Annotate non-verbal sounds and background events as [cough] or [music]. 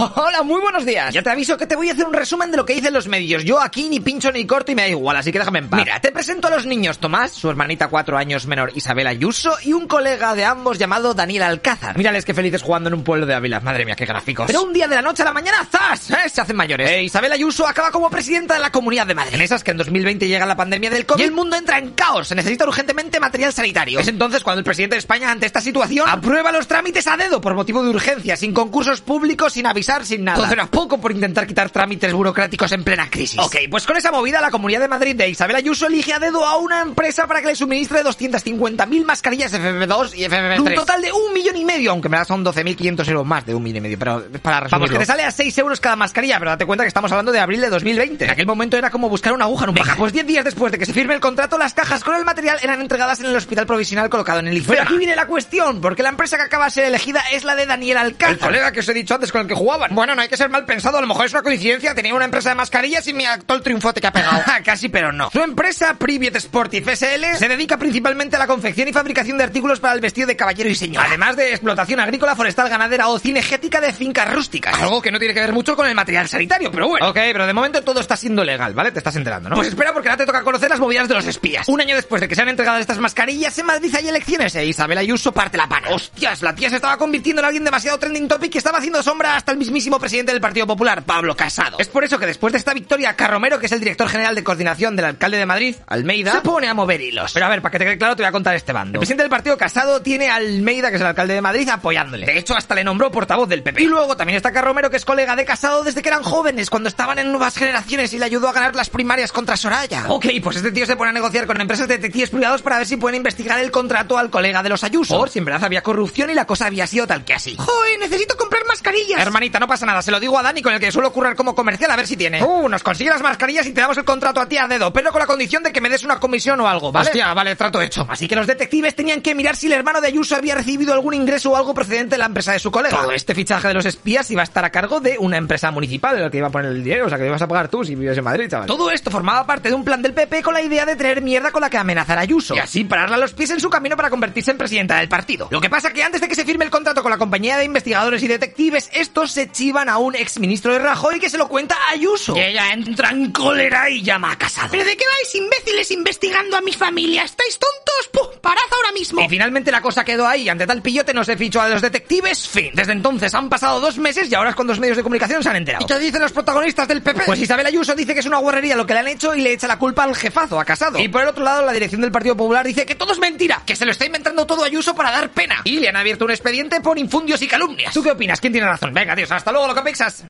Hola, muy buenos días. Ya te aviso que te voy a hacer un resumen de lo que dicen los medios. Yo aquí ni pincho ni corto y me da igual, así que déjame en paz. Mira, te presento a los niños Tomás, su hermanita cuatro años menor Isabel Ayuso y un colega de ambos llamado Daniel Alcázar. Mírales qué felices jugando en un pueblo de Ávila. Madre mía, qué gráficos. Pero un día de la noche a la mañana, ¡zas! ¿Eh? Se hacen mayores. Eh, Isabel Ayuso acaba como presidenta de la Comunidad de Madrid. En esas que en 2020 llega la pandemia del COVID y el mundo entra en caos. Se necesita urgentemente material sanitario. Es entonces cuando el presidente de España, ante esta situación, aprueba los trámites a dedo por motivo de urgencia, sin concursos públicos, sin avisar, sin nada. Todo era poco por intentar quitar trámites burocráticos en plena crisis. Ok, pues con esa movida la Comunidad de Madrid de Isabel Ayuso elige a dedo a una empresa para que le suministre 250.000 mascarillas FFP2 y FFP3. Un total de un millón y medio, aunque me da son 12.500 euros más de un millón y medio, pero para resumirlo. Vamos, que te sale a 6 euros cada mascarilla, pero date cuenta que estamos hablando de abril de 2020. En aquel momento era como buscar una aguja en un paja. Pues 10 días después de que se firme el contrato, las cajas con el material eran entregadas en el hospital provisional colocado en el IFE. Pero aquí viene la cuestión, porque la empresa que acaba de ser elegida es la de Daniel Alcázar. El colega que os he dicho antes con el que Bueno, no hay que ser mal pensado, a lo mejor es una coincidencia, tenía una empresa de mascarillas y me actó el triunfote que ha pegado. [laughs] Casi, pero no. Su empresa, Privet Sportif SL, se dedica principalmente a la confección y fabricación de artículos para el vestido de caballero y señor. Además de explotación agrícola, forestal, ganadera o cinegética de fincas rústicas. Algo que no tiene que ver mucho con el material sanitario, pero bueno. Ok, pero de momento todo está siendo legal, ¿vale? Te estás enterando, ¿no? Pues espera porque ahora te toca conocer las movidas de los espías. Un año después de que se han entregado estas mascarillas, en Madrid hay elecciones e Isabel Ayuso parte la pana. Hostias, la tía se estaba convirtiendo en alguien demasiado trending topic y estaba haciendo sombra hasta el mismísimo presidente del Partido Popular, Pablo Casado. Es por eso que después de esta victoria, Carromero, que es el director general de coordinación del alcalde de Madrid, Almeida, se pone a mover hilos. Pero a ver, para que te quede claro, te voy a contar este bando. El presidente del Partido Casado tiene a Almeida, que es el alcalde de Madrid, apoyándole. De hecho, hasta le nombró portavoz del PP. Y luego también está Carromero, que es colega de Casado desde que eran jóvenes, cuando estaban en nuevas generaciones y le ayudó a ganar las primarias contra Soraya. Ok, pues este tío se pone a negociar con empresas de detectives privados para ver si pueden investigar el contrato al colega de los Ayuso. Por si en verdad había corrupción y la cosa había sido tal que así. ¡Joder, necesito comprar mascarillas! No pasa nada, se lo digo a Dani con el que suelo currar como comercial a ver si tiene. Uh, nos consigue las mascarillas y te damos el contrato a ti a dedo, pero con la condición de que me des una comisión o algo, ¿vale? Hostia, vale, trato hecho. Así que los detectives tenían que mirar si el hermano de Ayuso había recibido algún ingreso o algo procedente de la empresa de su colega. Todo este fichaje de los espías iba a estar a cargo de una empresa municipal en la que iba a poner el dinero, o sea que ibas a pagar tú si vives en Madrid, chaval. Todo esto formaba parte de un plan del PP con la idea de traer mierda con la que amenazar a Ayuso y así pararle a los pies en su camino para convertirse en presidenta del partido. Lo que pasa que antes de que se firme el contrato con la compañía de investigadores y detectives, estos se chivan a un ex ministro de Rajoy que se lo cuenta a Ayuso. Y ella entra en cólera y llama a Casado. ¿Pero de qué vais, imbéciles, investigando a mi familia? ¿Estáis tontos? Y finalmente la cosa quedó ahí. Ante tal pillote no se fichó a los detectives. Fin. Desde entonces han pasado dos meses y ahora es cuando los medios de comunicación se han enterado. ¿Y qué dicen los protagonistas del PP? Pues Isabel Ayuso dice que es una guarrería lo que le han hecho y le echa la culpa al jefazo, a Casado. Y por el otro lado, la dirección del Partido Popular dice que todo es mentira, que se lo está inventando todo Ayuso para dar pena. Y le han abierto un expediente por infundios y calumnias. ¿Tú qué opinas? ¿Quién tiene razón? Venga, Dios, hasta luego, lo que.